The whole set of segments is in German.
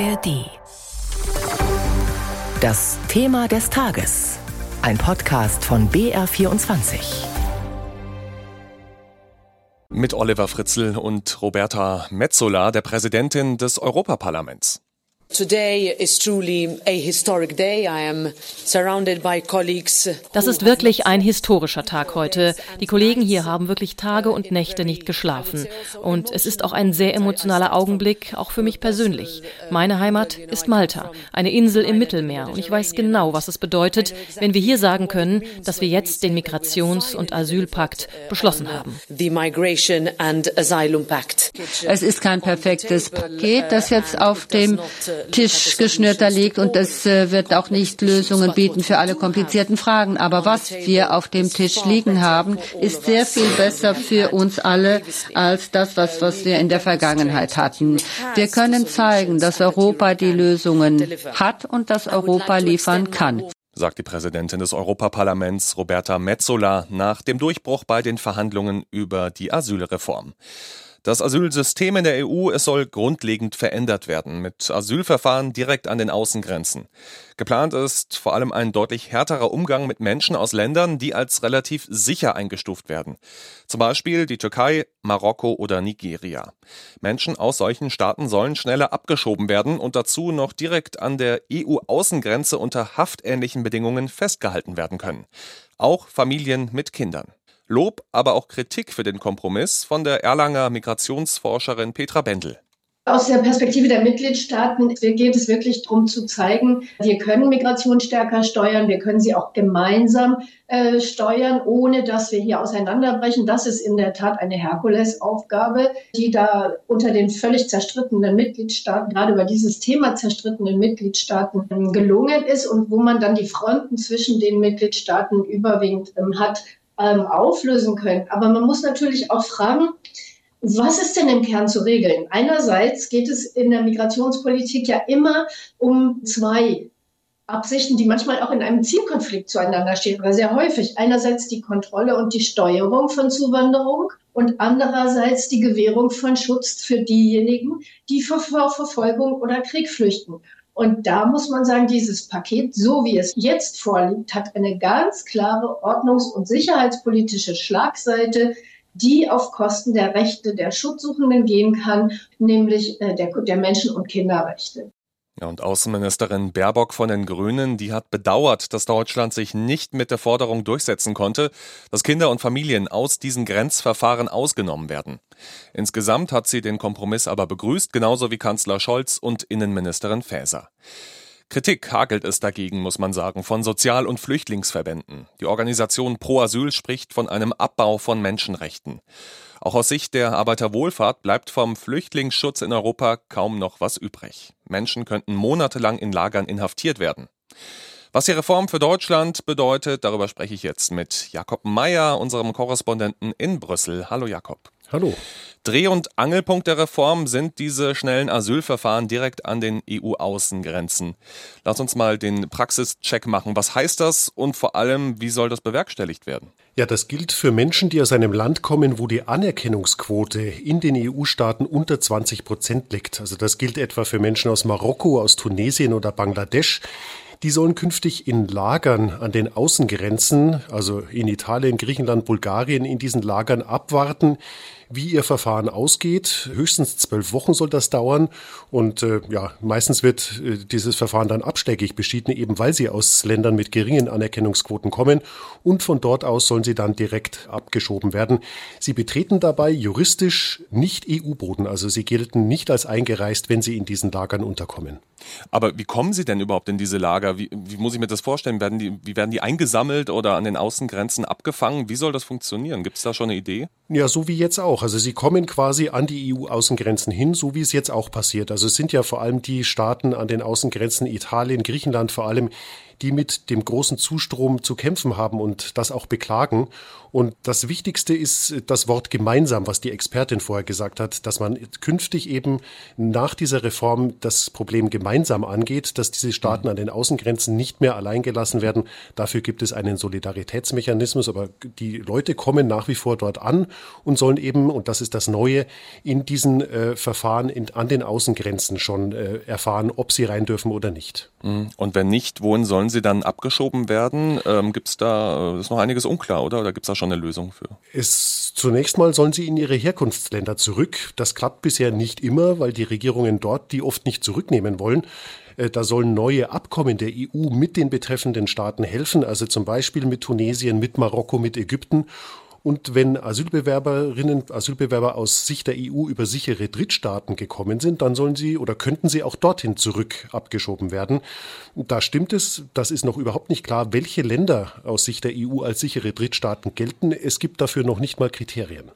ARD. Das Thema des Tages. Ein Podcast von BR24. Mit Oliver Fritzl und Roberta Metzola, der Präsidentin des Europaparlaments. Das ist wirklich ein historischer Tag heute. Die Kollegen hier haben wirklich Tage und Nächte nicht geschlafen. Und es ist auch ein sehr emotionaler Augenblick, auch für mich persönlich. Meine Heimat ist Malta, eine Insel im Mittelmeer. Und ich weiß genau, was es bedeutet, wenn wir hier sagen können, dass wir jetzt den Migrations- und Asylpakt beschlossen haben. Es ist kein perfektes Paket, das jetzt auf dem Tisch geschnürter liegt und es äh, wird auch nicht Lösungen bieten für alle komplizierten Fragen. Aber was wir auf dem Tisch liegen haben, ist sehr viel besser für uns alle als das, was, was wir in der Vergangenheit hatten. Wir können zeigen, dass Europa die Lösungen hat und dass Europa liefern kann sagt die Präsidentin des Europaparlaments Roberta Metzola nach dem Durchbruch bei den Verhandlungen über die Asylreform. Das Asylsystem in der EU, es soll grundlegend verändert werden, mit Asylverfahren direkt an den Außengrenzen. Geplant ist vor allem ein deutlich härterer Umgang mit Menschen aus Ländern, die als relativ sicher eingestuft werden. Zum Beispiel die Türkei, Marokko oder Nigeria. Menschen aus solchen Staaten sollen schneller abgeschoben werden und dazu noch direkt an der EU-Außengrenze unter haftähnlichen Bedingungen festgehalten werden können. Auch Familien mit Kindern. Lob, aber auch Kritik für den Kompromiss von der Erlanger Migrationsforscherin Petra Bendel. Aus der Perspektive der Mitgliedstaaten geht es wirklich darum zu zeigen, wir können Migration stärker steuern, wir können sie auch gemeinsam äh, steuern, ohne dass wir hier auseinanderbrechen. Das ist in der Tat eine Herkulesaufgabe, die da unter den völlig zerstrittenen Mitgliedstaaten, gerade über dieses Thema zerstrittenen Mitgliedstaaten ähm, gelungen ist und wo man dann die Fronten zwischen den Mitgliedstaaten überwiegend ähm, hat ähm, auflösen können. Aber man muss natürlich auch fragen, was ist denn im Kern zu regeln? Einerseits geht es in der Migrationspolitik ja immer um zwei Absichten, die manchmal auch in einem Zielkonflikt zueinander stehen, oder sehr häufig. Einerseits die Kontrolle und die Steuerung von Zuwanderung und andererseits die Gewährung von Schutz für diejenigen, die vor Verfolgung oder Krieg flüchten. Und da muss man sagen, dieses Paket, so wie es jetzt vorliegt, hat eine ganz klare ordnungs- und sicherheitspolitische Schlagseite, die auf Kosten der Rechte der Schutzsuchenden gehen kann, nämlich äh, der, der Menschen- und Kinderrechte. Ja, und Außenministerin Baerbock von den Grünen, die hat bedauert, dass Deutschland sich nicht mit der Forderung durchsetzen konnte, dass Kinder und Familien aus diesen Grenzverfahren ausgenommen werden. Insgesamt hat sie den Kompromiss aber begrüßt, genauso wie Kanzler Scholz und Innenministerin Faeser. Kritik hagelt es dagegen, muss man sagen, von Sozial- und Flüchtlingsverbänden. Die Organisation Pro Asyl spricht von einem Abbau von Menschenrechten. Auch aus Sicht der Arbeiterwohlfahrt bleibt vom Flüchtlingsschutz in Europa kaum noch was übrig. Menschen könnten monatelang in Lagern inhaftiert werden. Was die Reform für Deutschland bedeutet, darüber spreche ich jetzt mit Jakob Meyer, unserem Korrespondenten in Brüssel. Hallo Jakob. Hallo. Dreh- und Angelpunkt der Reform sind diese schnellen Asylverfahren direkt an den EU-Außengrenzen. Lass uns mal den Praxischeck machen. Was heißt das und vor allem, wie soll das bewerkstelligt werden? Ja, das gilt für Menschen, die aus einem Land kommen, wo die Anerkennungsquote in den EU-Staaten unter 20 Prozent liegt. Also das gilt etwa für Menschen aus Marokko, aus Tunesien oder Bangladesch. Die sollen künftig in Lagern an den Außengrenzen, also in Italien, Griechenland, Bulgarien, in diesen Lagern abwarten, wie ihr Verfahren ausgeht. Höchstens zwölf Wochen soll das dauern. Und äh, ja, meistens wird äh, dieses Verfahren dann abschlägig beschieden, eben weil sie aus Ländern mit geringen Anerkennungsquoten kommen. Und von dort aus sollen sie dann direkt abgeschoben werden. Sie betreten dabei juristisch nicht EU-Boden. Also sie gelten nicht als eingereist, wenn sie in diesen Lagern unterkommen. Aber wie kommen Sie denn überhaupt in diese Lager? Wie, wie muss ich mir das vorstellen? Werden die, wie werden die eingesammelt oder an den Außengrenzen abgefangen? Wie soll das funktionieren? Gibt es da schon eine Idee? Ja, so wie jetzt auch. Also sie kommen quasi an die EU-Außengrenzen hin, so wie es jetzt auch passiert. Also es sind ja vor allem die Staaten an den Außengrenzen Italien, Griechenland vor allem, die mit dem großen Zustrom zu kämpfen haben und das auch beklagen. Und das Wichtigste ist das Wort gemeinsam, was die Expertin vorher gesagt hat, dass man künftig eben nach dieser Reform das Problem gemeinsam angeht, dass diese Staaten an den Außengrenzen nicht mehr allein gelassen werden. Dafür gibt es einen Solidaritätsmechanismus, aber die Leute kommen nach wie vor dort an und sollen eben, und das ist das Neue, in diesen äh, Verfahren in, an den Außengrenzen schon äh, erfahren, ob sie rein dürfen oder nicht. Mhm. Und wenn nicht, wohin sollen sie dann abgeschoben werden? Ähm, gibt es da, äh, ist noch einiges unklar, oder? Oder gibt es da schon eine Lösung für? Es, zunächst mal sollen sie in ihre Herkunftsländer zurück. Das klappt bisher nicht immer, weil die Regierungen dort die oft nicht zurücknehmen wollen. Äh, da sollen neue Abkommen der EU mit den betreffenden Staaten helfen, also zum Beispiel mit Tunesien, mit Marokko, mit Ägypten. Und wenn Asylbewerberinnen, Asylbewerber aus Sicht der EU über sichere Drittstaaten gekommen sind, dann sollen sie oder könnten sie auch dorthin zurück abgeschoben werden. Da stimmt es, das ist noch überhaupt nicht klar, welche Länder aus Sicht der EU als sichere Drittstaaten gelten. Es gibt dafür noch nicht mal Kriterien.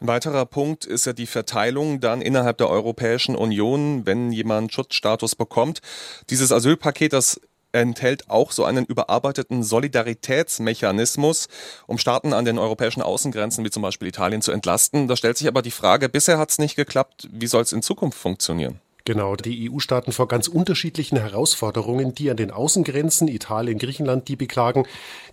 Ein weiterer Punkt ist ja die Verteilung dann innerhalb der Europäischen Union, wenn jemand Schutzstatus bekommt. Dieses Asylpaket, das enthält auch so einen überarbeiteten Solidaritätsmechanismus, um Staaten an den europäischen Außengrenzen wie zum Beispiel Italien zu entlasten. Da stellt sich aber die Frage, bisher hat es nicht geklappt, wie soll es in Zukunft funktionieren? Genau, die EU-Staaten vor ganz unterschiedlichen Herausforderungen, die an den Außengrenzen, Italien, Griechenland, die beklagen,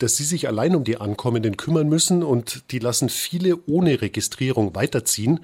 dass sie sich allein um die Ankommenden kümmern müssen und die lassen viele ohne Registrierung weiterziehen.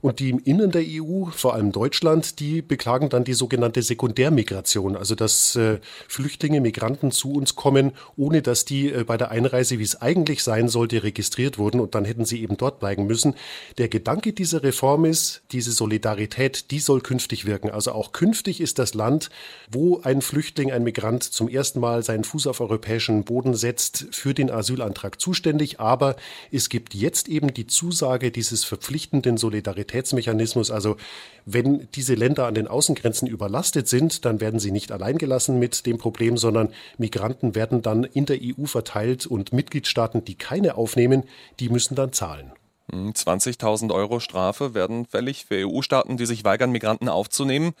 Und die im Innern der EU, vor allem Deutschland, die beklagen dann die sogenannte Sekundärmigration, also dass äh, Flüchtlinge, Migranten zu uns kommen, ohne dass die äh, bei der Einreise, wie es eigentlich sein sollte, registriert wurden und dann hätten sie eben dort bleiben müssen. Der Gedanke dieser Reform ist, diese Solidarität, die soll künftig wirken. Also auch künftig ist das Land, wo ein Flüchtling, ein Migrant zum ersten Mal seinen Fuß auf europäischen Boden setzt, für den Asylantrag zuständig. Aber es gibt jetzt eben die Zusage dieses verpflichtenden Solidaritäts Solidaritätsmechanismus. Also wenn diese Länder an den Außengrenzen überlastet sind, dann werden sie nicht allein gelassen mit dem Problem, sondern Migranten werden dann in der EU verteilt und Mitgliedstaaten, die keine aufnehmen, die müssen dann zahlen. 20.000 hm, Euro Strafe werden fällig für EU-Staaten, die sich weigern, Migranten aufzunehmen.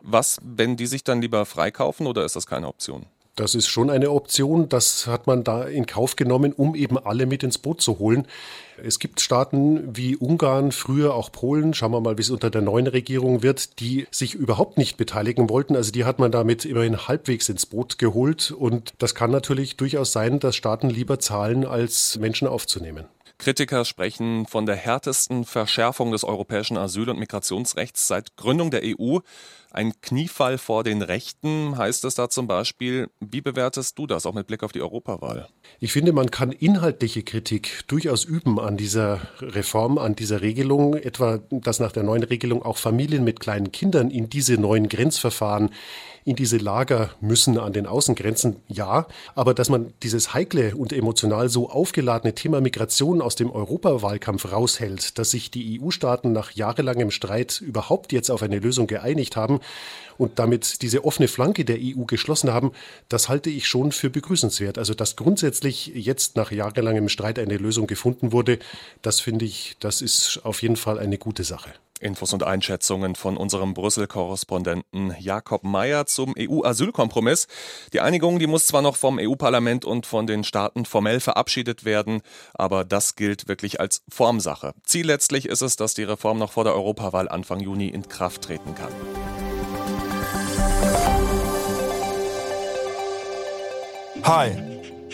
Was, wenn die sich dann lieber freikaufen oder ist das keine Option? Das ist schon eine Option. Das hat man da in Kauf genommen, um eben alle mit ins Boot zu holen. Es gibt Staaten wie Ungarn, früher auch Polen, schauen wir mal, wie es unter der neuen Regierung wird, die sich überhaupt nicht beteiligen wollten. Also die hat man damit immerhin halbwegs ins Boot geholt. Und das kann natürlich durchaus sein, dass Staaten lieber zahlen, als Menschen aufzunehmen. Kritiker sprechen von der härtesten Verschärfung des europäischen Asyl- und Migrationsrechts seit Gründung der EU. Ein Kniefall vor den Rechten heißt es da zum Beispiel. Wie bewertest du das auch mit Blick auf die Europawahl? Ich finde, man kann inhaltliche Kritik durchaus üben an dieser Reform, an dieser Regelung, etwa, dass nach der neuen Regelung auch Familien mit kleinen Kindern in diese neuen Grenzverfahren in diese Lager müssen an den Außengrenzen, ja. Aber dass man dieses heikle und emotional so aufgeladene Thema Migration aus dem Europawahlkampf raushält, dass sich die EU-Staaten nach jahrelangem Streit überhaupt jetzt auf eine Lösung geeinigt haben und damit diese offene Flanke der EU geschlossen haben, das halte ich schon für begrüßenswert. Also, dass grundsätzlich jetzt nach jahrelangem Streit eine Lösung gefunden wurde, das finde ich, das ist auf jeden Fall eine gute Sache. Infos und Einschätzungen von unserem Brüssel-Korrespondenten Jakob Mayer zum EU-Asylkompromiss. Die Einigung, die muss zwar noch vom EU-Parlament und von den Staaten formell verabschiedet werden, aber das gilt wirklich als Formsache. Ziel letztlich ist es, dass die Reform noch vor der Europawahl Anfang Juni in Kraft treten kann. Hi,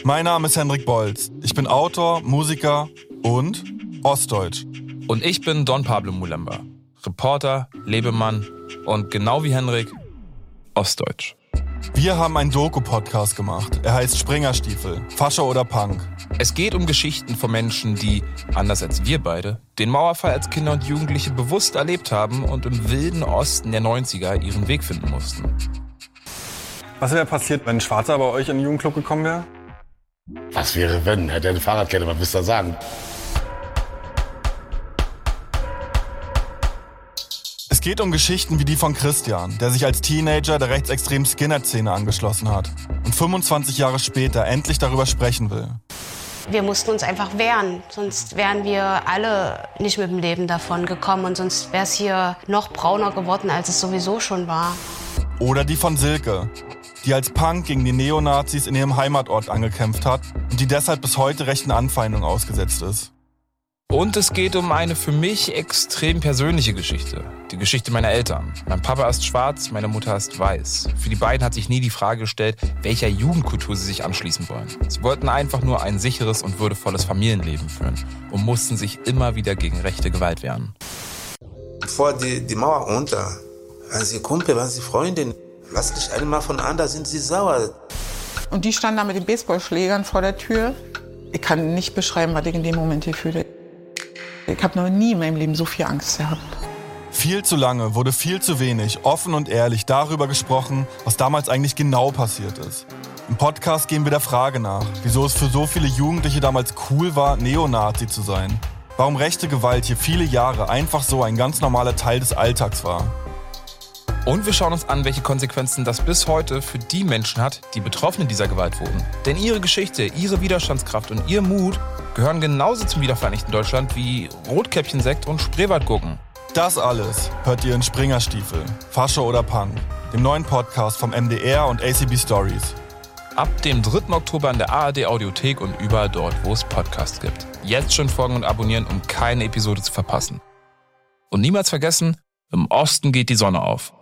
mein Name ist Hendrik Bolz. Ich bin Autor, Musiker und Ostdeutsch. Und ich bin Don Pablo Mulemba. Reporter, Lebemann und genau wie Henrik, Ostdeutsch. Wir haben einen Doku-Podcast gemacht. Er heißt Springerstiefel, Fascho oder Punk. Es geht um Geschichten von Menschen, die, anders als wir beide, den Mauerfall als Kinder und Jugendliche bewusst erlebt haben und im wilden Osten der 90er ihren Weg finden mussten. Was wäre passiert, wenn ein Schwarzer bei euch in den Jugendclub gekommen wäre? Was wäre, wenn? Hätte er eine Fahrradkette, was willst du da sagen? Es geht um Geschichten wie die von Christian, der sich als Teenager der rechtsextremen Skinhead-Szene angeschlossen hat und 25 Jahre später endlich darüber sprechen will. Wir mussten uns einfach wehren, sonst wären wir alle nicht mit dem Leben davon gekommen und sonst wäre es hier noch brauner geworden, als es sowieso schon war. Oder die von Silke, die als Punk gegen die Neonazis in ihrem Heimatort angekämpft hat und die deshalb bis heute rechten Anfeindungen ausgesetzt ist. Und es geht um eine für mich extrem persönliche Geschichte. Die Geschichte meiner Eltern. Mein Papa ist schwarz, meine Mutter ist weiß. Für die beiden hat sich nie die Frage gestellt, welcher Jugendkultur sie sich anschließen wollen. Sie wollten einfach nur ein sicheres und würdevolles Familienleben führen und mussten sich immer wieder gegen rechte Gewalt wehren. Vor die, die Mauer unter, waren sie Kumpel, waren sie Freundin. Lass dich einmal von an, da sind sie sauer. Und die standen da mit den Baseballschlägern vor der Tür. Ich kann nicht beschreiben, was ich in dem Moment hier fühle. Ich habe noch nie in meinem Leben so viel Angst gehabt. Viel zu lange wurde viel zu wenig offen und ehrlich darüber gesprochen, was damals eigentlich genau passiert ist. Im Podcast gehen wir der Frage nach, wieso es für so viele Jugendliche damals cool war, Neonazi zu sein. Warum rechte Gewalt hier viele Jahre einfach so ein ganz normaler Teil des Alltags war. Und wir schauen uns an, welche Konsequenzen das bis heute für die Menschen hat, die Betroffene dieser Gewalt wurden. Denn ihre Geschichte, ihre Widerstandskraft und ihr Mut gehören genauso zum wiedervereinigten Deutschland wie Rotkäppchensekt und Spreewaldgurken. Das alles hört ihr in Springerstiefel, Fasche oder Punk, dem neuen Podcast vom MDR und ACB Stories. Ab dem 3. Oktober in der ARD Audiothek und überall dort, wo es Podcasts gibt. Jetzt schon folgen und abonnieren, um keine Episode zu verpassen. Und niemals vergessen, im Osten geht die Sonne auf.